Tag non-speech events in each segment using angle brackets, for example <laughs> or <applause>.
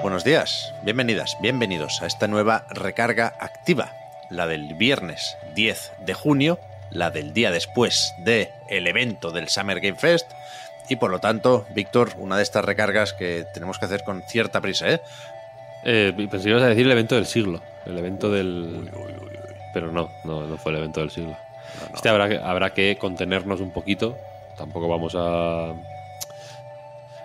Buenos días, bienvenidas, bienvenidos a esta nueva recarga activa, la del viernes 10 de junio, la del día después del el evento del Summer Game Fest, y por lo tanto, Víctor, una de estas recargas que tenemos que hacer con cierta prisa, ¿eh? Eh, ibas a decir el evento del siglo. El evento del. Pero no, no, no fue el evento del siglo. Este habrá que, habrá que contenernos un poquito. Tampoco vamos a.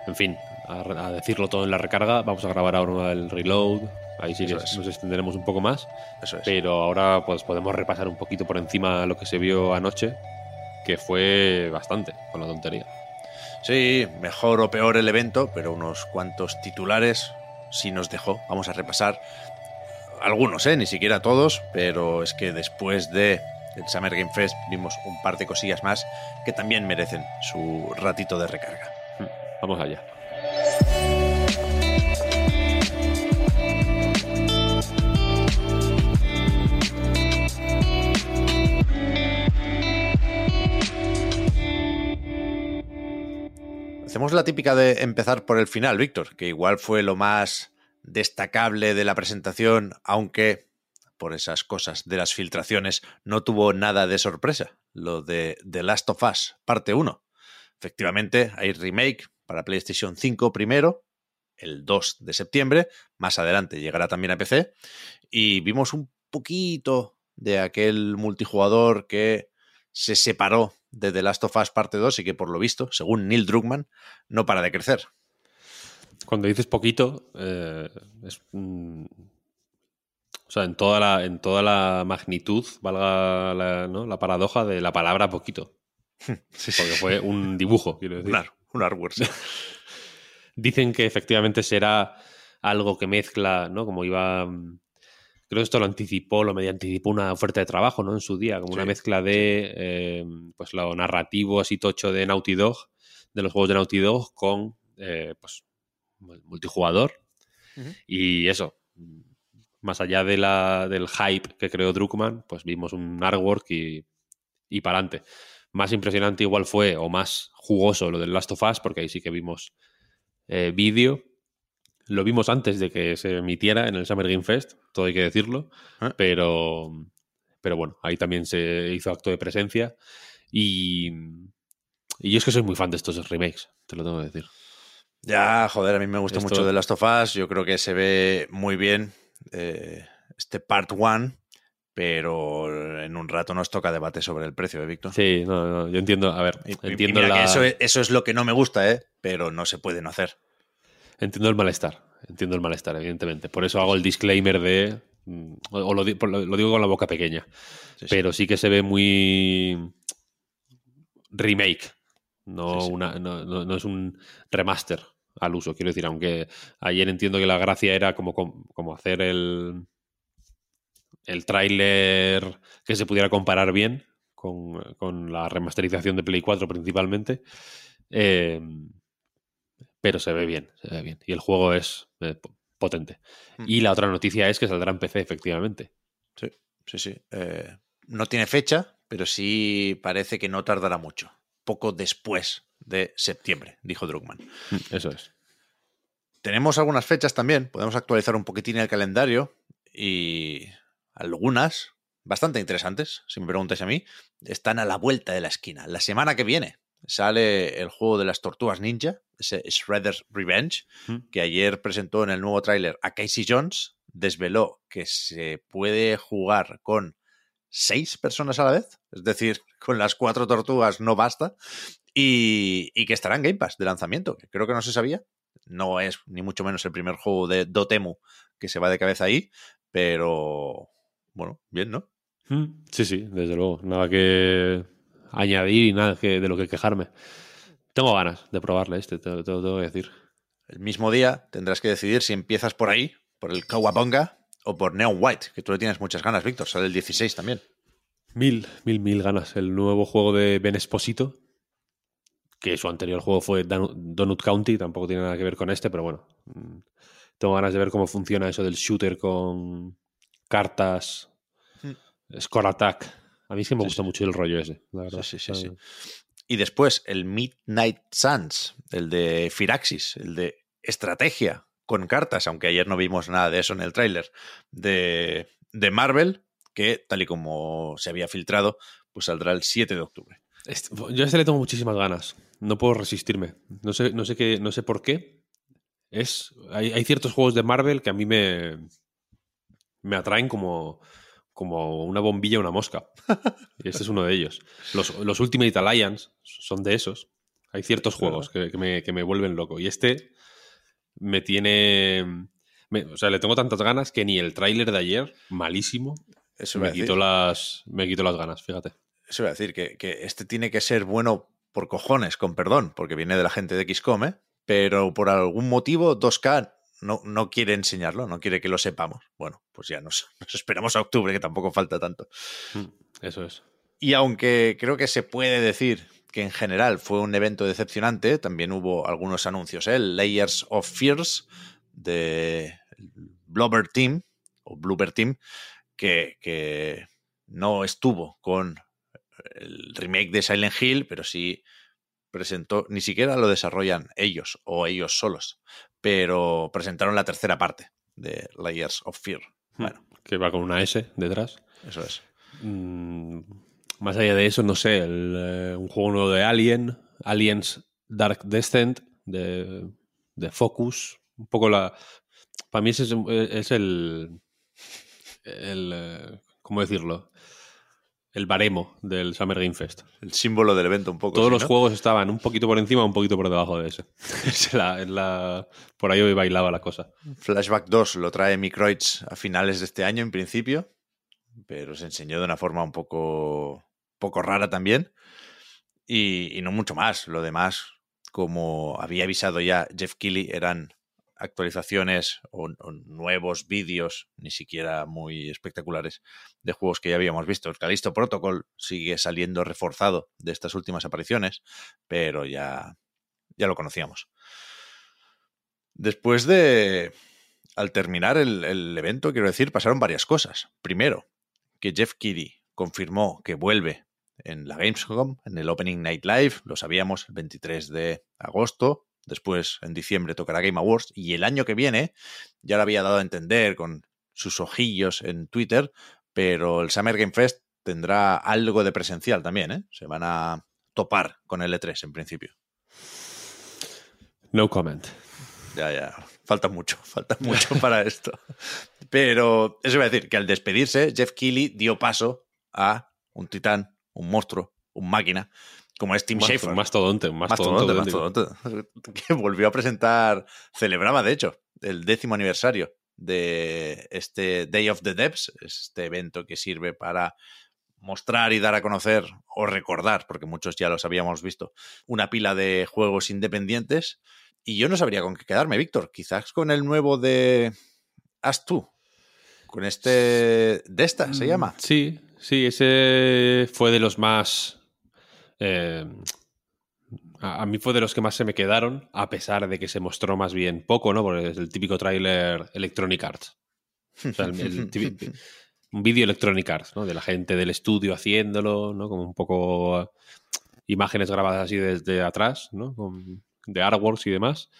En fin, a, a decirlo todo en la recarga. Vamos a grabar ahora el reload. Ahí sí que es. nos extenderemos un poco más. Eso es. Pero ahora pues podemos repasar un poquito por encima lo que se vio anoche. Que fue bastante con la tontería. Sí, mejor o peor el evento, pero unos cuantos titulares sí nos dejó. Vamos a repasar algunos, ¿eh? Ni siquiera todos, pero es que después de el Summer Game Fest vimos un par de cosillas más que también merecen su ratito de recarga. Vamos allá. Hacemos la típica de empezar por el final, Víctor, que igual fue lo más destacable de la presentación, aunque por esas cosas de las filtraciones no tuvo nada de sorpresa, lo de The Last of Us, parte 1. Efectivamente, hay remake para PlayStation 5 primero, el 2 de septiembre, más adelante llegará también a PC, y vimos un poquito de aquel multijugador que se separó de The Last of Us parte 2 y que por lo visto, según Neil Druckmann, no para de crecer. Cuando dices poquito, eh, es, mm, o sea, en toda la, en toda la magnitud, valga la, ¿no? la paradoja de la palabra poquito. <laughs> Porque fue un dibujo, quiero decir. Ar- un artwork. <laughs> Dicen que efectivamente será algo que mezcla, ¿no? Como iba. mm, Creo que esto lo anticipó, lo medio anticipó una oferta de trabajo, ¿no? En su día, como una mezcla de eh, pues lo narrativo así tocho de Naughty Dog, de los juegos de Naughty Dog, con eh, pues multijugador. Y eso, más allá de la, del hype que creó Druckmann, pues vimos un artwork y, y para adelante. Más impresionante igual fue, o más jugoso, lo del Last of Us, porque ahí sí que vimos eh, vídeo. Lo vimos antes de que se emitiera en el Summer Game Fest, todo hay que decirlo, Ah. pero, pero bueno, ahí también se hizo acto de presencia. Y, y yo es que soy muy fan de estos remakes, te lo tengo que decir. Ya, joder, a mí me gusta Esto- mucho The Last of Us. Yo creo que se ve muy bien eh, este part one, pero en un rato nos toca debate sobre el precio, ¿eh, Víctor? Sí, no, no, yo entiendo, a ver, Y- y- y entiendo que la... eso, es, eso es lo que no me gusta, ¿eh? Pero no se puede no hacer. Entiendo el malestar, entiendo el malestar, evidentemente. Por eso hago el disclaimer de. mm, O, lo, digo con la boca pequeña. Sí, sí. Pero sí que se ve muy. remake. No, Sí, sí. Una, no, no- no es un remaster al uso, quiero decir. Aunque ayer entiendo que la gracia era como, como hacer el. El tráiler que se pudiera comparar bien con, con la remasterización de Play 4 principalmente. Eh, pero se ve bien, se ve bien. Y el juego es eh, po- potente. Mm. Y la otra noticia es que saldrá en PC, efectivamente. Sí, sí, sí. Eh, no tiene fecha, pero sí parece que no tardará mucho. Poco después de septiembre, dijo Druckmann. Eso es. Tenemos algunas fechas también, podemos actualizar un poquitín el calendario y algunas, bastante interesantes, si me preguntáis a mí, están a la vuelta de la esquina. La semana que viene sale el juego de las tortugas ninja, ese Shredder's Revenge, Mm. que ayer presentó en el nuevo tráiler a Casey Jones, desveló que se puede jugar con seis personas a la vez, es decir, <laughs> con las cuatro tortugas no basta, y, y que estará en Game Pass de lanzamiento, que creo que no se sabía. No es ni mucho menos el primer juego de Dotemu que se va de cabeza ahí, pero bueno, bien, ¿no? Mm, Sí, sí, desde luego. Nada que añadir y nada que, de lo que quejarme. Tengo ganas de probarle este, te, lo tengo que decir. El mismo día tendrás que decidir si empiezas por ahí, por el Kawabonga, o por Neon White, que tú le tienes muchas ganas, Víctor. Sale el 16 también. Mil, mil, mil ganas. El nuevo juego de Ben Esposito, que su anterior juego fue Donut County, tampoco tiene nada que ver con este, pero bueno. Mm, tengo ganas de ver cómo funciona eso del shooter con cartas, hmm. score attack. A mí sí me gusta mucho el rollo ese, la verdad. Sí, sí, sí, Y después el Midnight Suns, el de Firaxis, el de estrategia con cartas, aunque ayer no vimos nada de eso en el tráiler, de, de Marvel, que tal y como se había filtrado, pues saldrá el 7 de octubre. Yo a este le tengo muchísimas ganas. No puedo resistirme. No sé, no sé, qué, no sé por qué. Es, hay, hay ciertos juegos de Marvel que a mí me, me atraen como, como una bombilla una mosca. Y este es uno de ellos. Los, los Ultimate Alliance son de esos. Hay ciertos juegos que, me, que, me, vuelven loco. Y este me tiene... o sea, le tengo tantas ganas que ni el tráiler de ayer, malísimo, Eso me, quitó las, me quitó las ganas, fíjate. Eso iba a decir, que, que, este tiene que ser bueno por cojones, con perdón, porque viene de la gente de XCOM, ¿eh? pero por algún motivo 2K no, no quiere enseñarlo, no quiere que lo sepamos. Bueno, pues ya nos, <laughs> nos esperamos a octubre, que tampoco falta tanto. Mm, eso es. Y aunque creo que se puede decir que en general fue un evento decepcionante, también hubo algunos anuncios. ¿eh? Layers of Fears de Blubber Team, o Bloober Team, que, que no estuvo con el remake de Silent Hill, pero sí presentó, ni siquiera lo desarrollan ellos o ellos solos, pero presentaron la tercera parte de Layers of Fear. Hmm. Bueno. Que va con una S detrás. Eso es. Mm, más allá de eso, no sé, eh, un juego nuevo de Alien, Aliens Dark Descent, de, de Focus, un poco la... Para mí ese es, es el... el eh, ¿Cómo decirlo? El baremo del Summer Game Fest. El símbolo del evento un poco. Todos los juegos estaban un poquito por encima, un poquito por debajo de ese. <laughs> la, por ahí hoy bailaba la cosa. Flashback 2 lo trae Microids a finales de este año en principio, pero se enseñó de una forma un poco, poco rara también. Y, y no mucho más. Lo demás, como había avisado ya Jeff Keighley, eran actualizaciones o, nuevos vídeos, ni siquiera muy espectaculares, de juegos que ya habíamos visto. El Callisto Protocol sigue saliendo reforzado de estas últimas apariciones, pero ya, ya lo conocíamos. Después de, al terminar el, el evento, quiero decir, pasaron varias cosas. Primero, que Jeff Keighley confirmó que vuelve en la Gamescom, en el Opening Night Live, lo sabíamos, el 23 de agosto, Después, en diciembre, tocará Game Awards. Y el año que viene, ya lo había dado a entender con sus ojillos en Twitter, pero el Summer Game Fest tendrá algo de presencial también, ¿eh? Se van a topar con el E3 en principio. No comment. Ya, ya. Falta mucho, <laughs> falta <laughs> mucho para esto. Pero eso iba a decir que al despedirse, Jeff Keighley dio paso a un titán, un monstruo, un máquina, como es Tim Schafer. Un mastodonte, un mastodonte, <laughs> Que volvió a presentar, celebraba de hecho, el décimo aniversario de este Day of the Devs, este evento que sirve para mostrar y dar a conocer o recordar, porque muchos ya los habíamos visto, una pila de juegos independientes. Y yo no sabría con qué quedarme, Víctor. Quizás con el nuevo de As tú. Con este. De esta, se mm, llama. Sí, sí, ese fue de los más eh, a, mí fue de los que más se me quedaron, a pesar de que se mostró más bien poco, ¿no? Porque es el típico tráiler Electronic Arts. <laughs> un vídeo Electronic Arts, ¿no? De la gente del estudio haciéndolo, ¿no? Como un poco imágenes grabadas así desde atrás, ¿no? de artworks y demás.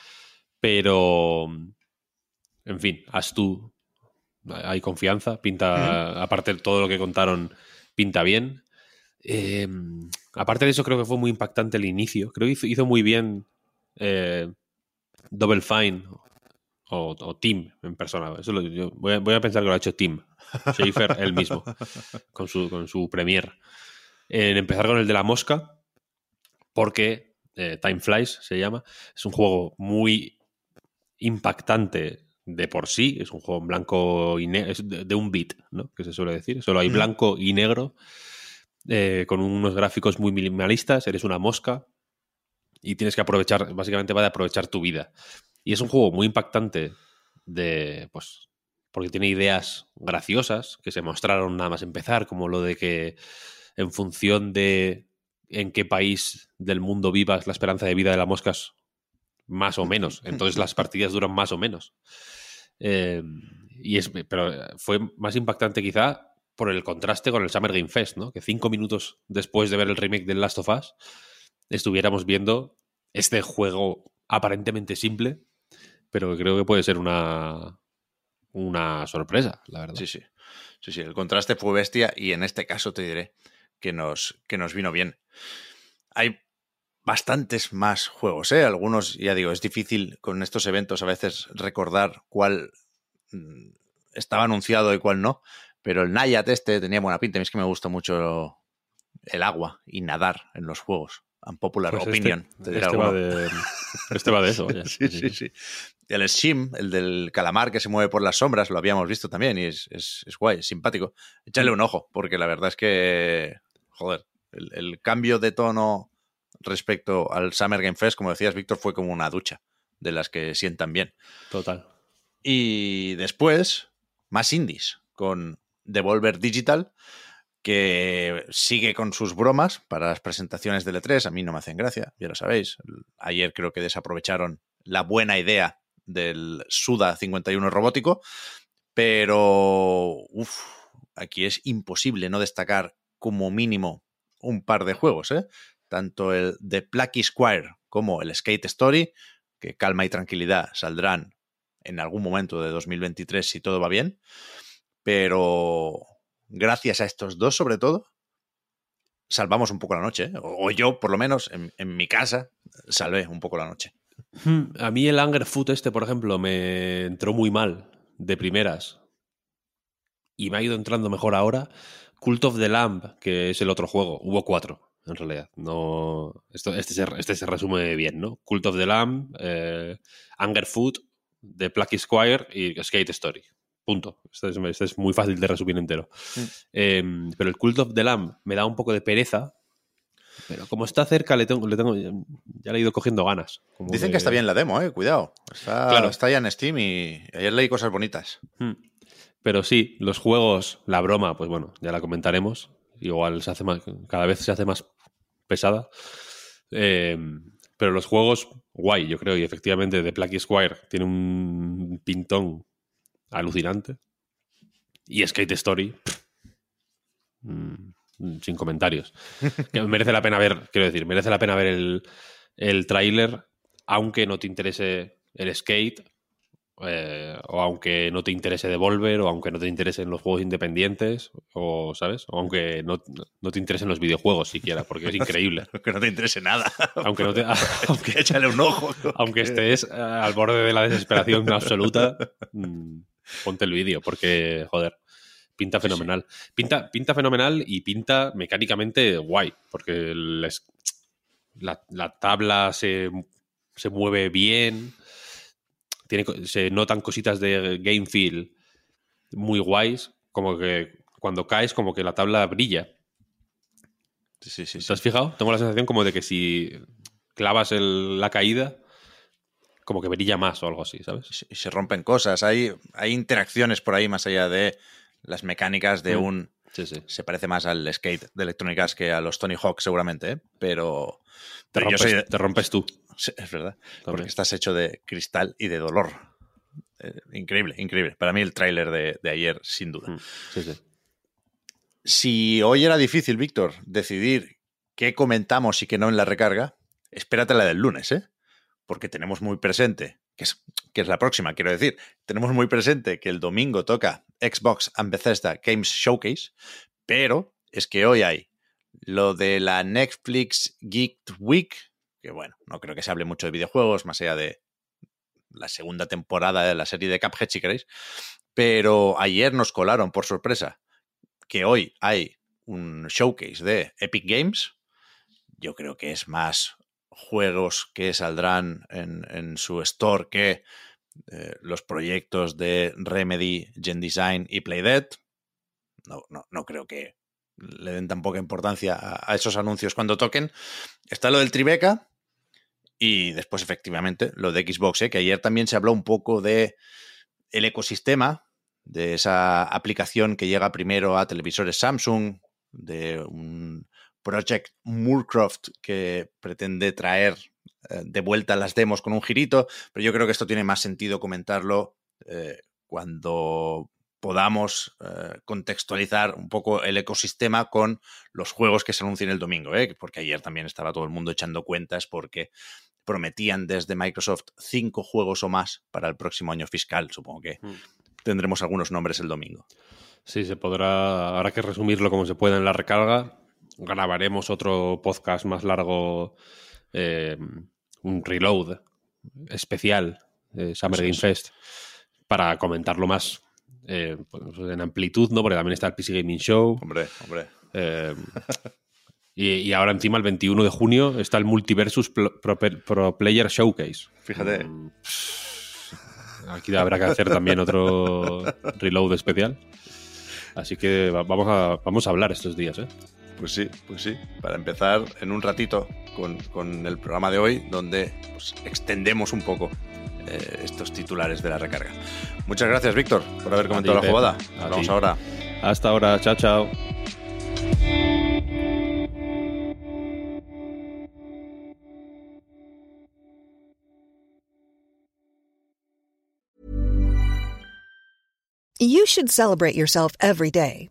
Pero, en fin, haz tú. Hay confianza, pinta, aparte de todo lo que contaron, pinta bien. Eh, aparte de eso, creo que fue muy impactante el inicio. Creo que hizo, muy bien eh, Double Fine o, Tim en persona. Eso voy, a, pensar que lo ha hecho Tim Schaefer él mismo <laughs> con su, con su premier. En empezar con el de la mosca, porque eh, Time Flies se llama. Es un juego muy impactante de por sí. Es un juego en blanco y negro, de, un bit, ¿no? Que se suele decir. Solo hay blanco y negro. Eh, con unos gráficos muy minimalistas, eres una mosca y tienes que aprovechar, básicamente va de aprovechar tu vida. Y es un juego muy impactante de, pues, porque tiene ideas graciosas que se mostraron nada más empezar, como lo de que en función de en qué país del mundo vivas, la esperanza de vida de la mosca es más o menos. Entonces las partidas duran más o menos. Eh, y es, pero fue más impactante quizá por el contraste con el Summer Game Fest, ¿no? Que cinco minutos después de ver el remake del Last of Us estuviéramos viendo este juego aparentemente simple, pero creo que puede ser una, una sorpresa, la verdad. Sí, sí. Sí, sí, el contraste fue bestia y en este caso te diré que nos, que nos vino bien. Hay bastantes más juegos, ¿eh? Algunos, ya digo, es difícil con estos eventos a veces recordar cuál mm, estaba anunciado y cuál no, pero el Nayat este tenía buena pinta. A mí es que me gusta mucho el agua y nadar en los juegos. Unpopular Pues este- opinion. Este va, alguno. de, <laughs> este va de eso. vaya. Sí, sí, sí. El Shim, el del calamar que se mueve por las sombras, lo habíamos visto también y es, es, es guay, es simpático. Échale un ojo, porque la verdad es que, joder, el, el cambio de tono respecto al Summer Game Fest, como decías, Víctor, fue como una ducha de las que sientan bien. Total. Y después, más indies, con Devolver Digital, que sigue con sus bromas para las presentaciones del E3. A mí no me hacen gracia, ya lo sabéis. Ayer creo que desaprovecharon la buena idea del Suda 51 robótico, pero uf, aquí es imposible no destacar como mínimo un par de juegos, ¿eh? Tanto el de Plucky Squire como el Skate Story, que calma y tranquilidad saldrán en algún momento de 2023 si todo va bien, pero gracias a estos dos sobre todo, salvamos un poco la noche, ¿eh? o, yo por lo menos en, mi casa salvé un poco la noche. Hmm, A mí el Anger Foot este, por ejemplo, me entró muy mal de primeras y me ha ido entrando mejor ahora. Cult of the Lamb, que es el otro juego, hubo cuatro en realidad. No, esto, este, se, este se resume bien, ¿no? Cult of the Lamb, eh, Anger Foot, The Plucky Squire y Skate Story. Punto. Este es, este es muy fácil de resumir entero. Mm. Eh, pero el Cult of the Lamb me da un poco de pereza. Pero como está cerca, le tengo, le tengo, ya le he ido cogiendo ganas. Como Dicen que está bien la demo, eh, cuidado. Está, Claro. está ya en Steam y ayer leí cosas bonitas. Hmm. Pero sí, los juegos, la broma, pues bueno, ya la comentaremos. Igual se hace más, cada vez se hace más pesada. Eh, pero los juegos, guay, yo creo. Y efectivamente, The Plucky Squire tiene un pintón alucinante. Y Skate Story, mm, sin comentarios. <laughs> Que merece la pena ver, quiero decir, merece la pena ver el, el tráiler, aunque no te interese el skate, eh, o aunque no te interese Devolver, o aunque no te interesen los juegos independientes, o ¿sabes? O aunque no, no te interesen los videojuegos siquiera, porque es <laughs> increíble. Que no te interese nada. Aunque no te, <laughs> aunque, Échale un ojo. aunque estés eh, al borde de la desesperación absoluta, ponte el vídeo, porque, joder, pinta Sí, sí. fenomenal. Pinta, pinta fenomenal y pinta mecánicamente guay, porque el es- la, la tabla se, se mueve bien, tiene, se notan cositas de game feel muy guays, como que cuando caes, como que la tabla brilla. Sí, sí, sí, sí. ¿Te has fijado? Tengo la sensación como de que si clavas el- la caída, como que brilla más o algo así, ¿sabes? Y se- rompen cosas. Hay, hay interacciones por ahí más allá de las mecánicas de Mm. un. Sí, sí. Se parece más al skate de Electronic Arts que a los Tony Hawk, seguramente, ¿eh? pero. Te pero yo rompes, soy de- te rompes tú. Sí, es verdad. Porque estás hecho de cristal y de dolor. Eh, increíble, increíble. Para mí el tráiler de, de ayer, sin duda. Mm, Sí, sí. Si hoy era difícil, Víctor, decidir qué comentamos y qué no en la recarga, espérate la del lunes, ¿eh? Porque tenemos muy presente, que es, que es la próxima, quiero decir, tenemos muy presente que el domingo toca Xbox and Bethesda Games Showcase, pero es que hoy hay lo de la Netflix Geek Week, que bueno, no creo que se hable mucho de videojuegos, más allá de la segunda temporada de la serie de Cuphead, si queréis, pero ayer nos colaron por sorpresa que hoy hay un showcase de Epic Games, yo creo que es más juegos que saldrán en, su store que eh, los proyectos de Remedy, Gen Design y Playdead. No, no, no creo que le den tan poca importancia a, a esos anuncios cuando toquen. Está lo del Tribeca, Y después, efectivamente, lo de Xbox, ¿eh? que ayer también se habló un poco de el ecosistema, de esa aplicación que llega primero a televisores Samsung, de un Project Moorcroft que pretende traer eh, de vuelta las demos con un girito, pero yo creo que esto tiene más sentido comentarlo eh, cuando podamos eh, contextualizar un poco el ecosistema con los juegos que se anuncien el domingo, ¿eh? porque ayer también estaba todo el mundo echando cuentas porque prometían desde Microsoft cinco juegos o más para el próximo año fiscal. Supongo que mm. tendremos algunos nombres el domingo. Sí, se podrá, habrá que resumirlo como se pueda en la recarga. Grabaremos otro podcast más largo, eh, un reload especial de Summer Game Fest, para comentarlo más eh, pues, en amplitud, ¿no? Porque también está el PC Gaming Show. Hombre, hombre. Eh, <laughs> y, ahora encima, el 21 de junio, está el Multiversus Pro, Player Showcase. Fíjate. Mm, aquí habrá que hacer también otro reload especial. Así que vamos a, vamos a hablar estos días, ¿eh? Pues sí, pues sí. Para empezar en un ratito con, el programa de hoy, donde pues, extendemos un poco eh, estos titulares de la recarga. Muchas gracias, Víctor, por haber comentado la jugada. Nos ahora. Hasta ahora. Chao, chao. You should celebrate yourself every day,